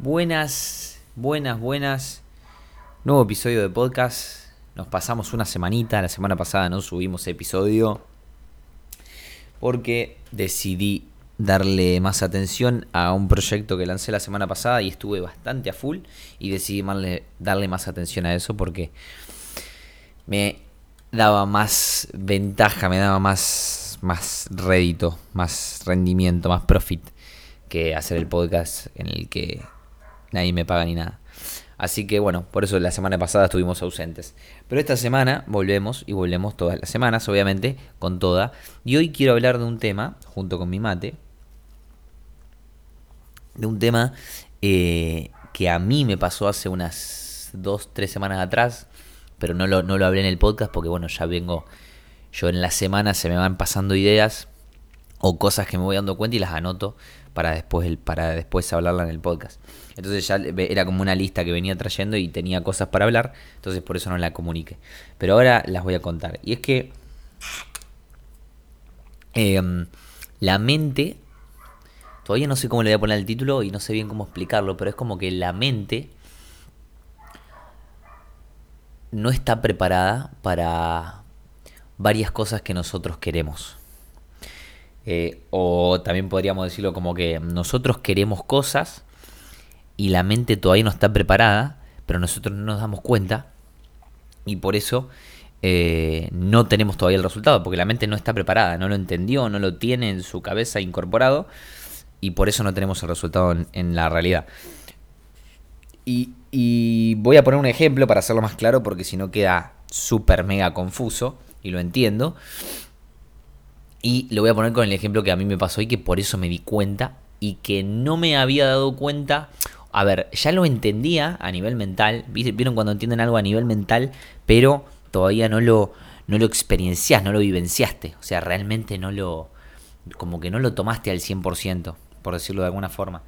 Buenas, buenas, buenas. Nuevo episodio de podcast. Nos pasamos una semanita. La semana pasada no subimos episodio. Porque decidí darle más atención a un proyecto que lancé la semana pasada y estuve bastante a full. Y decidí darle más atención a eso porque me daba más ventaja, me daba más, más rédito, más rendimiento, más profit que hacer el podcast en el que nadie me paga ni nada. Así que bueno, por eso la semana pasada estuvimos ausentes. Pero esta semana volvemos y volvemos todas las semanas, obviamente, con toda. Y hoy quiero hablar de un tema, junto con mi mate, de un tema eh, que a mí me pasó hace unas dos, tres semanas atrás, pero no lo, no lo hablé en el podcast porque bueno, ya vengo, yo en la semana se me van pasando ideas o cosas que me voy dando cuenta y las anoto para después, para después hablarla en el podcast. Entonces ya era como una lista que venía trayendo y tenía cosas para hablar, entonces por eso no la comuniqué. Pero ahora las voy a contar. Y es que em, la mente, todavía no sé cómo le voy a poner el título y no sé bien cómo explicarlo, pero es como que la mente no está preparada para varias cosas que nosotros queremos. Eh, o también podríamos decirlo como que nosotros queremos cosas y la mente todavía no está preparada, pero nosotros no nos damos cuenta y por eso eh, no tenemos todavía el resultado, porque la mente no está preparada, no lo entendió, no lo tiene en su cabeza incorporado y por eso no tenemos el resultado en, la realidad. Y, y, voy a poner un ejemplo para hacerlo más claro, porque si no queda súper mega confuso y lo entiendo. Y lo voy a poner con el ejemplo que a mí me pasó y que por eso me di cuenta y que no me había dado cuenta. A ver, ya lo entendía a nivel mental. ¿Vieron cuando entienden algo a nivel mental? Pero todavía no lo, no lo experiencias, no lo vivenciaste. O sea, realmente no lo. Como que no lo tomaste al 100%, por decirlo de alguna forma.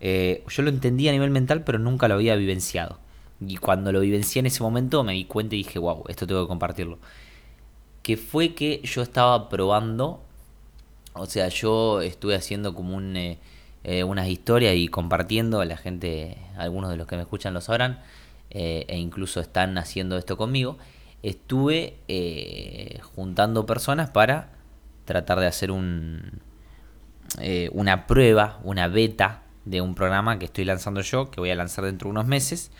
Eh, yo lo entendía a nivel mental, pero nunca lo había vivenciado. Y cuando lo vivencié en ese momento me di cuenta y dije, wow, esto tengo que compartirlo que fue que yo estaba probando, o sea, yo estuve haciendo como eh, eh, unas historias y compartiendo, a la gente, algunos de los que me escuchan lo sabrán, eh, e incluso están haciendo esto conmigo, estuve juntando personas para tratar de hacer un, una prueba, una beta de un programa que estoy lanzando yo, que voy a lanzar dentro de unos meses,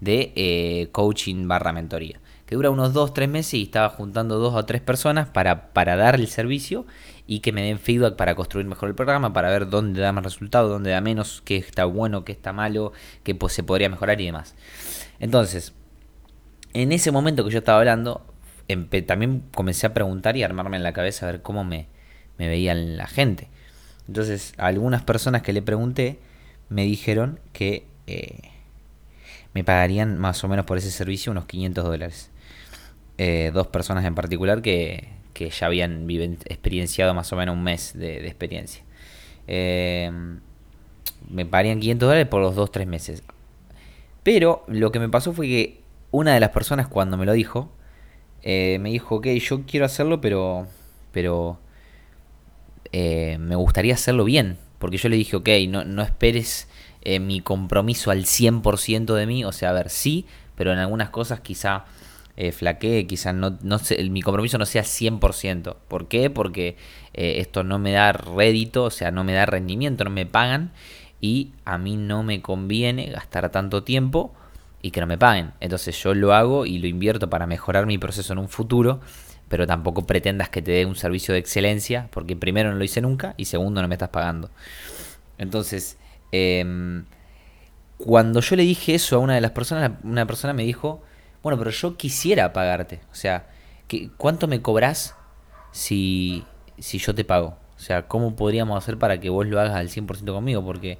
de coaching barra mentoría que dura unos 2-3 meses y estaba juntando dos o tres personas para, para dar el servicio y que me den feedback para construir mejor el programa, para ver dónde da más resultado, dónde da menos, qué está bueno, qué está malo, qué pues, se podría mejorar y demás. Entonces, en ese momento que yo estaba hablando, también comencé a preguntar y a armarme en la cabeza a ver cómo me, me veían la gente. Entonces, algunas personas que le pregunté me dijeron que eh, me pagarían más o menos por ese servicio unos 500 dólares. Eh, dos personas en particular que, ya habían experienciado más o menos un mes de, experiencia. Eh, me pagarían 500 dólares por los dos, tres meses. Pero lo que me pasó fue que una de las personas cuando me lo dijo, eh, me dijo, ok, yo quiero hacerlo, pero, pero me gustaría hacerlo bien. Porque yo le dije, ok, no, no esperes mi compromiso al 100% de mí. O sea, a ver, sí, pero en algunas cosas quizá eh, flaquee, quizás no, no mi compromiso no sea 100%. ¿Por qué? Porque eh, esto no me da rédito, o sea, no me da rendimiento, no me pagan y a mí no me conviene gastar tanto tiempo y que no me paguen. Entonces yo lo hago y lo invierto para mejorar mi proceso en un futuro, pero tampoco pretendas que te dé un servicio de excelencia, porque primero no lo hice nunca y segundo no me estás pagando. Entonces, em, cuando yo le dije eso a una de las personas, una persona me dijo, bueno, pero yo quisiera pagarte. O sea, ¿cuánto me cobras si, si yo te pago? O sea, ¿cómo podríamos hacer para que vos lo hagas al 100% conmigo? Porque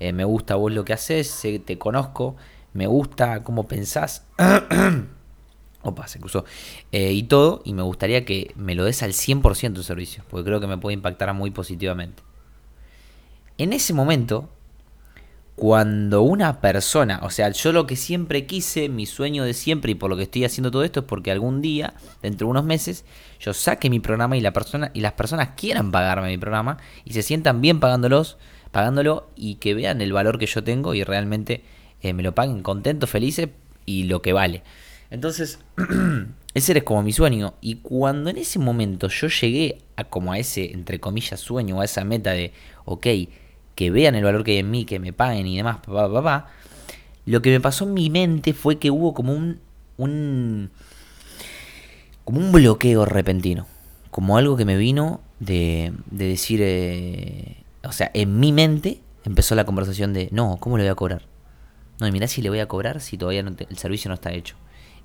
eh, me gusta vos lo que haces, te conozco, me gusta cómo pensás. Opa, se cruzó. Eh, y todo, y me gustaría que me lo des al 100% de servicio, porque creo que me puede impactar muy positivamente. En ese momento, cuando una persona, o sea, yo lo que siempre quise, mi sueño de siempre y por lo que estoy haciendo todo esto es porque algún día, dentro de unos meses, yo saque mi programa y la persona y las personas quieran pagarme mi programa y se sientan bien pagándolos, pagándolo y que vean el valor que yo tengo y realmente eh, me lo paguen contentos, felices y lo que vale. Entonces, ese era como mi sueño. Y cuando en ese momento yo llegué a como a ese, entre comillas, sueño, a esa meta de, ok, que vean el valor que hay en mí, que me paguen y demás, papá, papá, lo que me pasó en mi mente fue que hubo como un, un como un bloqueo repentino, como algo que me vino de, de decir, eh, o sea, en mi mente empezó la conversación de, no, ¿cómo le voy a cobrar? No, y mirá si le voy a cobrar si todavía no el servicio no está hecho.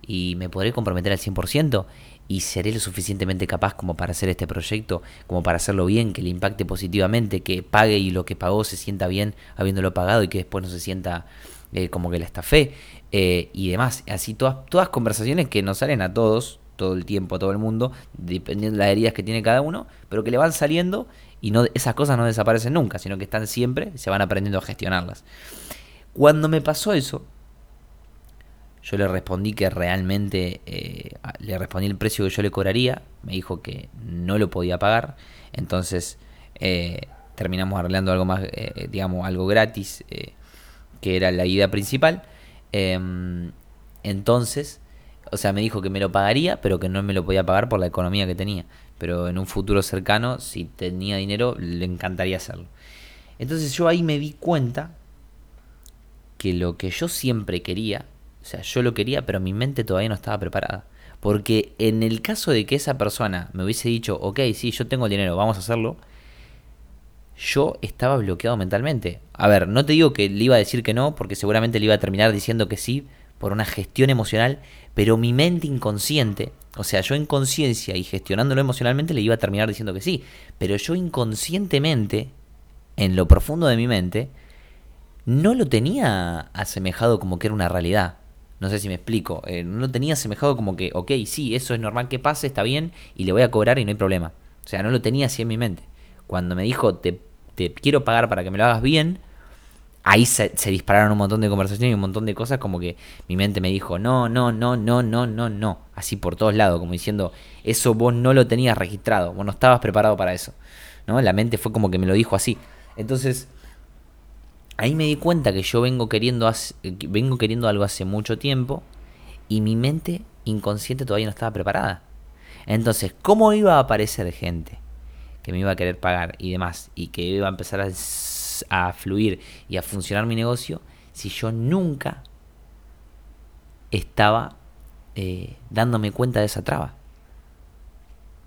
Y me podré comprometer al 100% y seré lo suficientemente capaz como para hacer este proyecto, como para hacerlo bien, que le impacte positivamente, que pague y lo que pagó se sienta bien habiéndolo pagado y que después no se sienta eh, como que la estafé eh, y demás. Así todas, todas conversaciones que nos salen a todos, todo el tiempo, a todo el mundo, dependiendo de las heridas que tiene cada uno, pero que le van saliendo y no, esas cosas no desaparecen nunca, sino que están siempre se van aprendiendo a gestionarlas. Cuando me pasó eso, yo le respondí que realmente eh, le respondí el precio que yo le cobraría. Me dijo que no lo podía pagar. Entonces eh, terminamos arreglando algo más, eh, digamos, algo gratis, que era la idea principal. Em, entonces, o sea, me dijo que me lo pagaría, pero que no me lo podía pagar por la economía que tenía. Pero en un futuro cercano, si tenía dinero, le encantaría hacerlo. Entonces yo ahí me di cuenta que lo que yo siempre quería sea, yo lo quería, pero mi mente todavía no estaba preparada. Porque en el caso de que esa persona me hubiese dicho, ok, sí, yo tengo dinero, vamos a hacerlo, yo estaba bloqueado mentalmente. A ver, no te digo que le iba a decir que no, porque seguramente le iba a terminar diciendo que sí por una gestión emocional, pero mi mente inconsciente, o sea, yo en conciencia y gestionándolo emocionalmente le iba a terminar diciendo que sí, pero yo inconscientemente, en lo profundo de mi mente, no lo tenía asemejado como que era una realidad. No sé si me explico. Eh, no tenía asemejado como que, ok, sí, eso es normal que pase, está bien, y le voy a cobrar y no hay problema. O sea, no lo tenía así en mi mente. Cuando me dijo, te, te quiero pagar para que me lo hagas bien, ahí se, dispararon un montón de conversaciones y un montón de cosas como que mi mente me dijo, no, no, no, no, no, no, no. Así por todos lados, como diciendo, eso vos no lo tenías registrado, vos no estabas preparado para eso. ¿no? La mente fue como que me lo dijo así. Entonces, ahí me di cuenta que yo vengo queriendo, vengo queriendo algo hace mucho tiempo y mi mente inconsciente todavía no estaba preparada. Entonces, ¿cómo iba a aparecer gente que me iba a querer pagar y demás y que iba a empezar a, fluir y a funcionar mi negocio si yo nunca estaba eh, dándome cuenta de esa traba?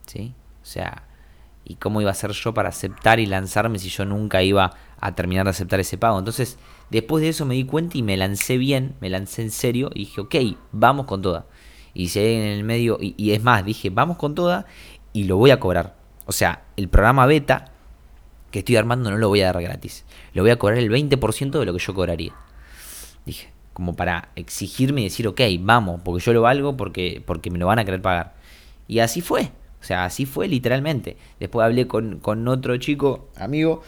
¿Sí? O sea, ¿y cómo iba a ser yo para aceptar y lanzarme si yo nunca iba a terminar de aceptar ese pago. Entonces, después de eso me di cuenta y me lancé bien, me lancé en serio y dije, ok, vamos con toda. Y llegué en el medio, y, es más, dije, vamos con toda y lo voy a cobrar. O sea, el programa beta que estoy armando no lo voy a dar gratis. Lo voy a cobrar el 20% de lo que yo cobraría. Dije, como para exigirme y decir, ok, vamos, porque yo lo valgo, porque, porque me lo van a querer pagar. Y así fue. O sea, así fue literalmente. Después hablé con, con otro chico, amigo,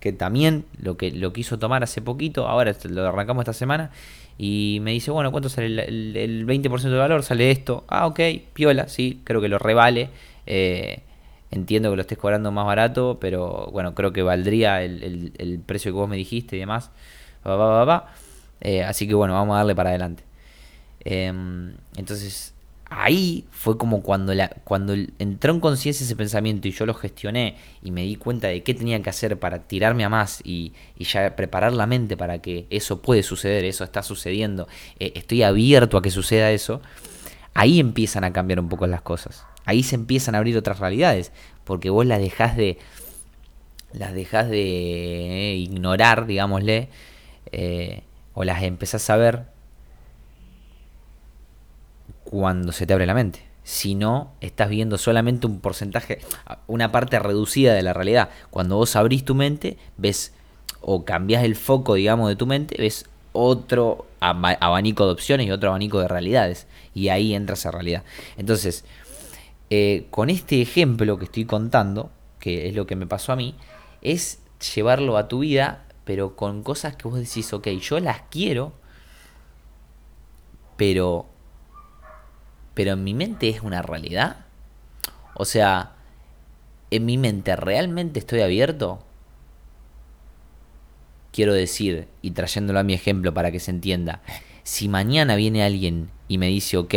que también lo que lo quiso tomar hace poquito, ahora lo arrancamos esta semana, y me dice, bueno, ¿cuánto sale el, 20% de valor? Sale esto. Ah, ok, piola, sí, creo que lo revale. Eh, entiendo que lo estés cobrando más barato, pero bueno, creo que valdría el, precio que vos me dijiste y demás. Eh, así que bueno, vamos a darle para adelante. Em, entonces, ahí fue como cuando, la, cuando entró en conciencia ese pensamiento y yo lo gestioné y me di cuenta de qué tenía que hacer para tirarme a más y, ya preparar la mente para que eso puede suceder, eso está sucediendo, eh, estoy abierto a que suceda eso, ahí empiezan a cambiar un poco las cosas. Ahí se empiezan a abrir otras realidades, porque vos las dejás de las dejas de ignorar, digámosle, eh, o las empezás a ver cuando se te abre la mente. Si no, estás viendo solamente un porcentaje, una parte reducida de la realidad. Cuando vos abrís tu mente, ves o cambias el foco, digamos, de tu mente, ves otro abanico de opciones y otro abanico de realidades. Y ahí entra esa realidad. Entonces, eh, con este ejemplo que estoy contando, que es lo que me pasó a mí, es llevarlo a tu vida, pero con cosas que vos decís, ok, yo las quiero, pero pero en mi mente es una realidad. O sea, en mi mente realmente estoy abierto. quiero decir, y trayéndolo a mi ejemplo para que se entienda, si mañana viene alguien y me dice, ok,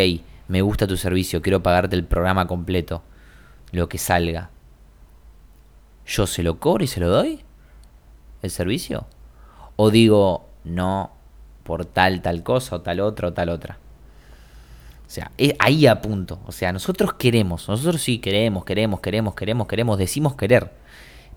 me gusta tu servicio, quiero pagarte el programa completo, lo que salga, ¿yo se lo cobro y se lo doy? ¿El servicio? ¿O digo, no, por tal, tal cosa, o tal otra, o tal otra? O sea, ahí apunto. O sea, nosotros queremos, nosotros sí queremos, queremos, queremos, queremos, queremos, decimos querer.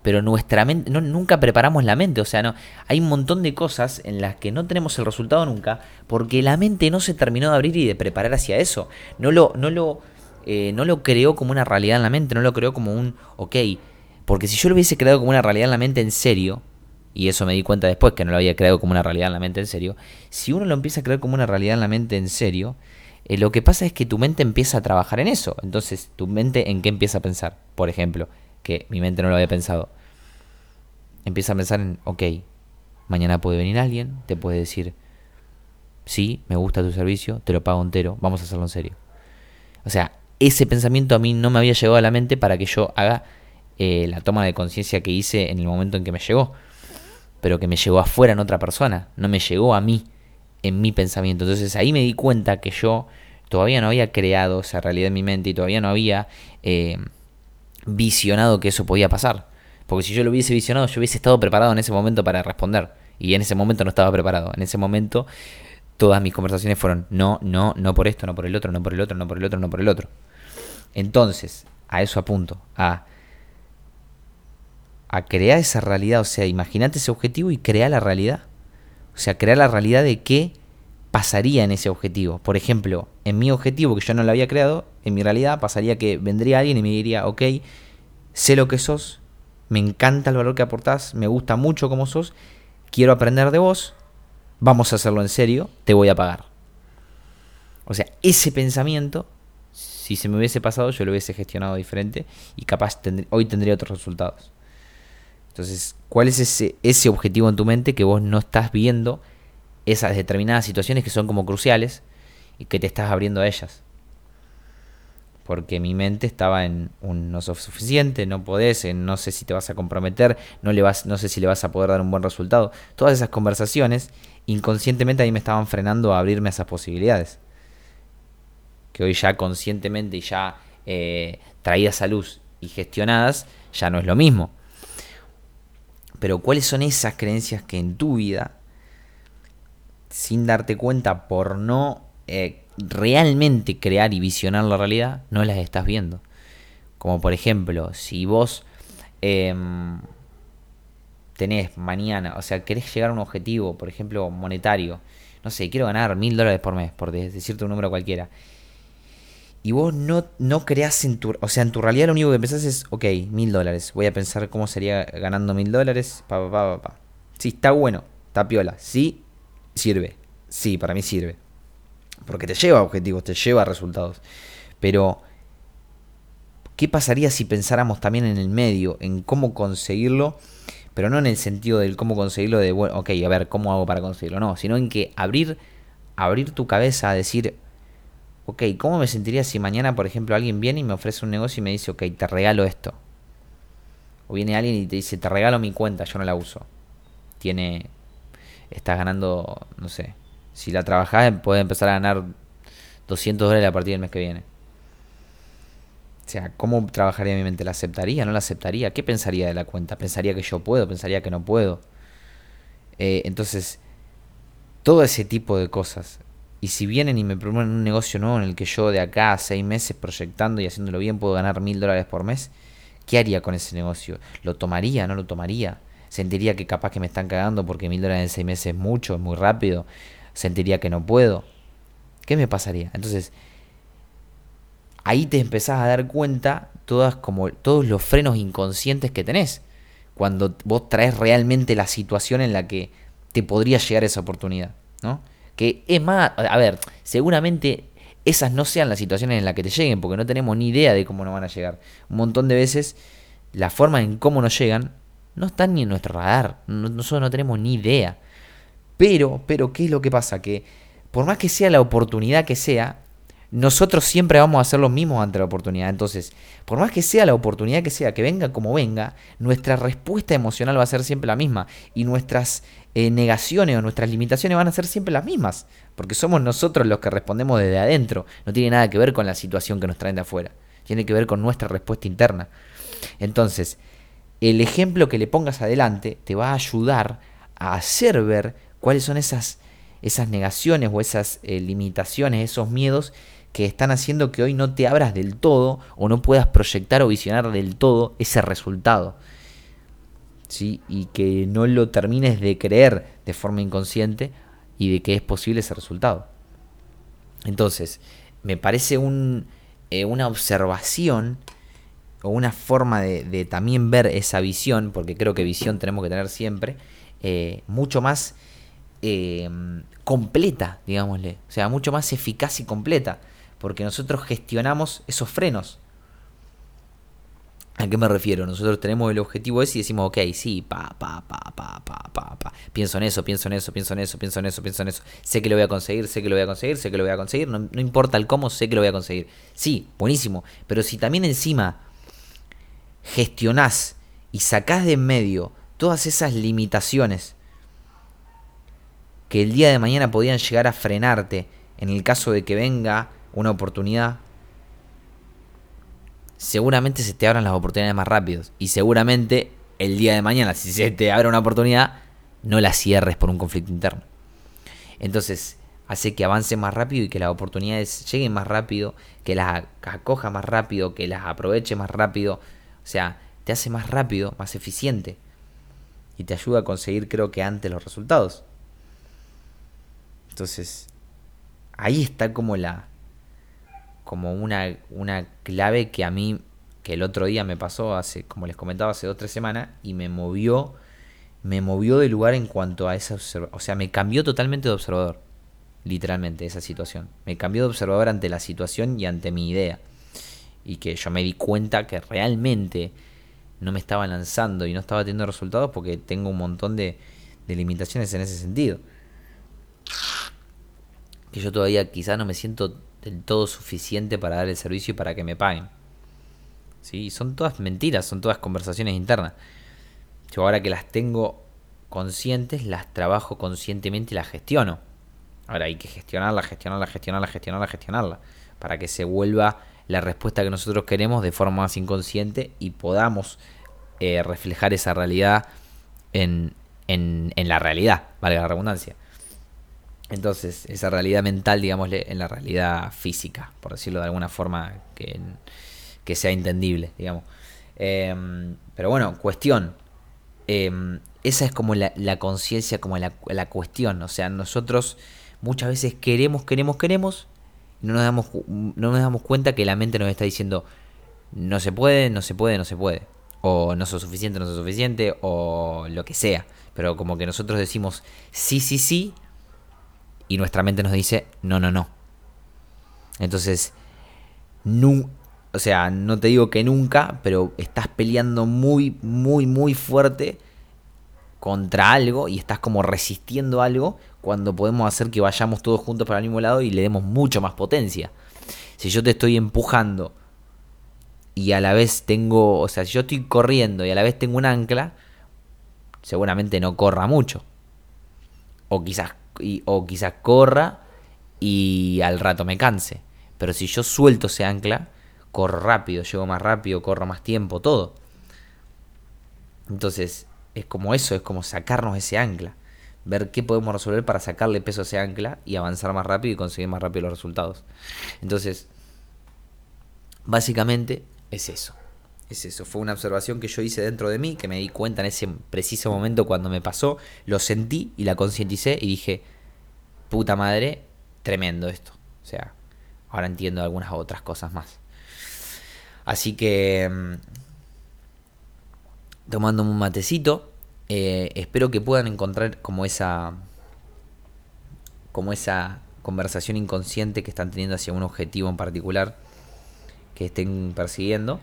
Pero nuestra mente, no, nunca preparamos la mente. O sea, no, hay un montón de cosas en las que no tenemos el resultado nunca porque la mente no se terminó de abrir y de preparar hacia eso. No lo, no lo, eh, no lo creó como una realidad en la mente, no lo creó como un, ok. Porque si yo lo hubiese creado como una realidad en la mente en serio, y eso me di cuenta después que no lo había creado como una realidad en la mente en serio, si uno lo empieza a crear como una realidad en la mente en serio, eh, lo que pasa es que tu mente empieza a trabajar en eso. Entonces, ¿tu mente en qué empieza a pensar? Por ejemplo, que mi mente no lo había pensado. Empieza a pensar en, ok, mañana puede venir alguien, te puede decir, sí, me gusta tu servicio, te lo pago entero, vamos a hacerlo en serio. O sea, ese pensamiento a mí no me había llegado a la mente para que yo haga eh, la toma de conciencia que hice en el momento en que me llegó. Pero que me llegó afuera en otra persona, no me llegó a mí en mi pensamiento. Entonces ahí me di cuenta que yo todavía no había creado esa realidad en mi mente y todavía no había eh, visionado que eso podía pasar. Porque si yo lo hubiese visionado, yo hubiese estado preparado en ese momento para responder. Y en ese momento no estaba preparado. En ese momento todas mis conversaciones fueron no, no, no por esto, no por el otro, no por el otro, no por el otro, no por el otro. Entonces, a eso apunto, a, a crear esa realidad. O sea, imagínate ese objetivo y crea la realidad. O sea, crear la realidad de qué pasaría en ese objetivo. Por ejemplo, en mi objetivo que yo no lo había creado, en mi realidad pasaría que vendría alguien y me diría, ok, sé lo que sos, me encanta el valor que aportás, me gusta mucho cómo sos, quiero aprender de vos, vamos a hacerlo en serio, te voy a pagar. O sea, ese pensamiento, si se me hubiese pasado, yo lo hubiese gestionado diferente y capaz hoy tendría otros resultados. Entonces, ¿cuál es ese, objetivo en tu mente que vos no estás viendo esas determinadas situaciones que son como cruciales y que te estás abriendo a ellas? Porque mi mente estaba en un no suficiente, no podés, no sé si te vas a comprometer, no, le vas, no sé si le vas a poder dar un buen resultado. Todas esas conversaciones inconscientemente ahí me estaban frenando a abrirme a esas posibilidades. Que hoy ya conscientemente y ya eh, traídas a luz y gestionadas, ya no es lo mismo. Pero ¿cuáles son esas creencias que en tu vida, sin darte cuenta por no eh, realmente crear y visionar la realidad, no las estás viendo? Como por ejemplo, si vos em, tenés mañana, o sea, querés llegar a un objetivo, por ejemplo, monetario, no sé, quiero ganar mil dólares por mes, por decirte un número cualquiera, y vos no, no creas en tu... O sea, en tu realidad lo único que pensás es, ok, mil dólares. Voy a pensar cómo sería ganando mil dólares. Pa, pa, pa, pa. Sí, está bueno, está piola. Sí, sirve. Sí, para mí sirve. Porque te lleva a objetivos, te lleva a resultados. Pero, ¿qué pasaría si pensáramos también en el medio, en cómo conseguirlo? Pero no en el sentido del cómo conseguirlo de, bueno, ok, a ver, ¿cómo hago para conseguirlo? No, sino en que abrir, abrir tu cabeza a decir, ok, ¿cómo me sentiría si mañana, por ejemplo, alguien viene y me ofrece un negocio y me dice, ok, te regalo esto? O viene alguien y te dice, te regalo mi cuenta, yo no la uso. Tiene, estás ganando, no sé, si la trabajás puedes empezar a ganar 200 dólares a partir del mes que viene. O sea, ¿cómo trabajaría mi mente? ¿La aceptaría? ¿No la aceptaría? ¿Qué pensaría de la cuenta? ¿Pensaría que yo puedo? ¿Pensaría que no puedo? Eh, entonces, todo ese tipo de cosas y si vienen y me proponen un negocio nuevo en el que yo de acá a seis meses proyectando y haciéndolo bien puedo ganar mil dólares por mes, ¿qué haría con ese negocio? ¿Lo tomaría? ¿No lo tomaría? ¿Sentiría que capaz que me están cagando porque mil dólares en seis meses es mucho, es muy rápido? ¿Sentiría que no puedo? ¿Qué me pasaría? Entonces, ahí te empezás a dar cuenta todas como, todos los frenos inconscientes que tenés. Cuando vos traes realmente la situación en la que te podría llegar esa oportunidad, ¿no? Que es más, a ver, seguramente esas no sean las situaciones en las que te lleguen, porque no tenemos ni idea de cómo nos van a llegar. Un montón de veces la forma en cómo nos llegan no están ni en nuestro radar, nosotros no tenemos ni idea. Pero, pero, ¿qué es lo que pasa? Que por más que sea la oportunidad que sea, nosotros siempre vamos a hacer lo mismo ante la oportunidad. Entonces, por más que sea la oportunidad que sea, que venga como venga, nuestra respuesta emocional va a ser siempre la misma. Y nuestras eh, negaciones o nuestras limitaciones van a ser siempre las mismas, porque somos nosotros los que respondemos desde adentro, no tiene nada que ver con la situación que nos traen de afuera, tiene que ver con nuestra respuesta interna. Entonces, el ejemplo que le pongas adelante te va a ayudar a hacer ver cuáles son esas, esas negaciones o esas eh, limitaciones, esos miedos que están haciendo que hoy no te abras del todo o no puedas proyectar o visionar del todo ese resultado y que no lo termines de creer de forma inconsciente y de que es posible ese resultado. Entonces, me parece un, eh, una observación o una forma de, también ver esa visión, porque creo que visión tenemos que tener siempre, eh, mucho más eh, completa, digámosle, o sea, mucho más eficaz y completa, porque nosotros gestionamos esos frenos. ¿A qué me refiero? Nosotros tenemos el objetivo ese y decimos, ok, sí, pa, pa, pa, pa, pa, pa, pa. Pienso en eso, pienso en eso, pienso en eso, pienso en eso, pienso en eso. Sé que lo voy a conseguir, sé que lo voy a conseguir, sé que lo voy a conseguir. No, no importa el cómo, sé que lo voy a conseguir. Sí, buenísimo. Pero si también encima gestionás y sacás de en medio todas esas limitaciones que el día de mañana podían llegar a frenarte en el caso de que venga una oportunidad seguramente se te abran las oportunidades más rápidos. Y seguramente el día de mañana, si se te abre una oportunidad, no la cierres por un conflicto interno. Entonces, hace que avance más rápido y que las oportunidades lleguen más rápido, que las acoja más rápido, que las aproveche más rápido. O sea, te hace más rápido, más eficiente. Y te ayuda a conseguir, creo que antes, los resultados. Entonces, ahí está como la, como una, una clave que a mí, que el otro día me pasó hace, como les comentaba, hace dos o tres semanas, y me movió, me movió de lugar en cuanto a esa O sea, me cambió totalmente de observador, literalmente, esa situación. Me cambió de observador ante la situación y ante mi idea. Y que yo me di cuenta que realmente no me estaba lanzando y no estaba teniendo resultados porque tengo un montón de, de limitaciones en ese sentido. Que yo todavía quizás no me siento del todo suficiente para dar el servicio y para que me paguen. ¿Sí? Son todas mentiras, son todas conversaciones internas. Yo ahora que las tengo conscientes, las trabajo conscientemente y las gestiono. Ahora hay que gestionarla, gestionarla, gestionarla, gestionarla, gestionarla. Para que se vuelva la respuesta que nosotros queremos de forma más inconsciente y podamos eh, reflejar esa realidad en, en, en la realidad, valga la redundancia. Entonces, esa realidad mental, digámosle, en la realidad física, por decirlo de alguna forma que, sea entendible, digamos. Em, pero bueno, cuestión. Em, esa es como la, conciencia, como la, la, cuestión. O sea, nosotros muchas veces queremos, queremos, queremos, y no nos, damos, no nos damos cuenta que la mente nos está diciendo, no se puede, no se puede, no se puede. O no soy suficiente, no soy suficiente, o lo que sea. Pero como que nosotros decimos sí, sí, sí, y nuestra mente nos dice, no, no, no. Entonces, no, o sea, no te digo que nunca, pero estás peleando muy, muy, muy fuerte contra algo y estás como resistiendo algo cuando podemos hacer que vayamos todos juntos para el mismo lado y le demos mucho más potencia. Si yo te estoy empujando y a la vez tengo, o sea, si yo estoy corriendo y a la vez tengo un ancla, seguramente no corra mucho. O quizás o quizás corra y al rato me canse. Pero si yo suelto ese ancla, corro rápido, llego más rápido, corro más tiempo, todo. Entonces, es como eso, es como sacarnos ese ancla. Ver qué podemos resolver para sacarle peso a ese ancla y avanzar más rápido y conseguir más rápido los resultados. Entonces, básicamente es eso. Es eso, fue una observación que yo hice dentro de mí, que me di cuenta en ese preciso momento cuando me pasó, lo sentí y la concienticé y dije, puta madre, tremendo esto. O sea, ahora entiendo algunas otras cosas más. Así que, mm, tomando un matecito, eh, espero que puedan encontrar como esa, como esa conversación inconsciente que están teniendo hacia un objetivo en particular que estén persiguiendo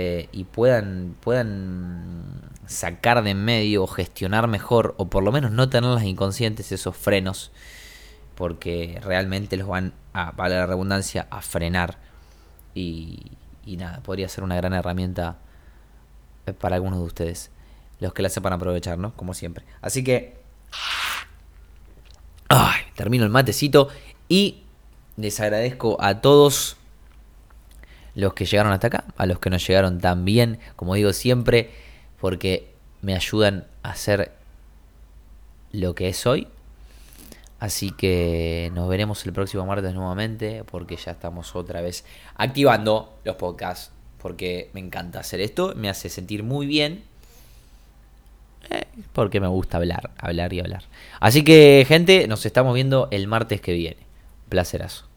eh, y puedan, puedan sacar de en medio o gestionar mejor, o por lo menos no tenerlas inconscientes, esos frenos, porque realmente los van a, para la redundancia, a frenar. Y, y nada, podría ser una gran herramienta eh, para algunos de ustedes, los que la sepan aprovechar, ¿no? Como siempre. Así que termino el matecito y les agradezco a todos los que llegaron hasta acá, a los que nos llegaron también, como digo siempre, porque me ayudan a hacer lo que es hoy. Así que nos veremos el próximo martes nuevamente, porque ya estamos otra vez activando los podcasts, porque me encanta hacer esto, me hace sentir muy bien. Eh, porque me gusta hablar, hablar y hablar. Así que, gente, nos estamos viendo el martes que viene. Placerazo.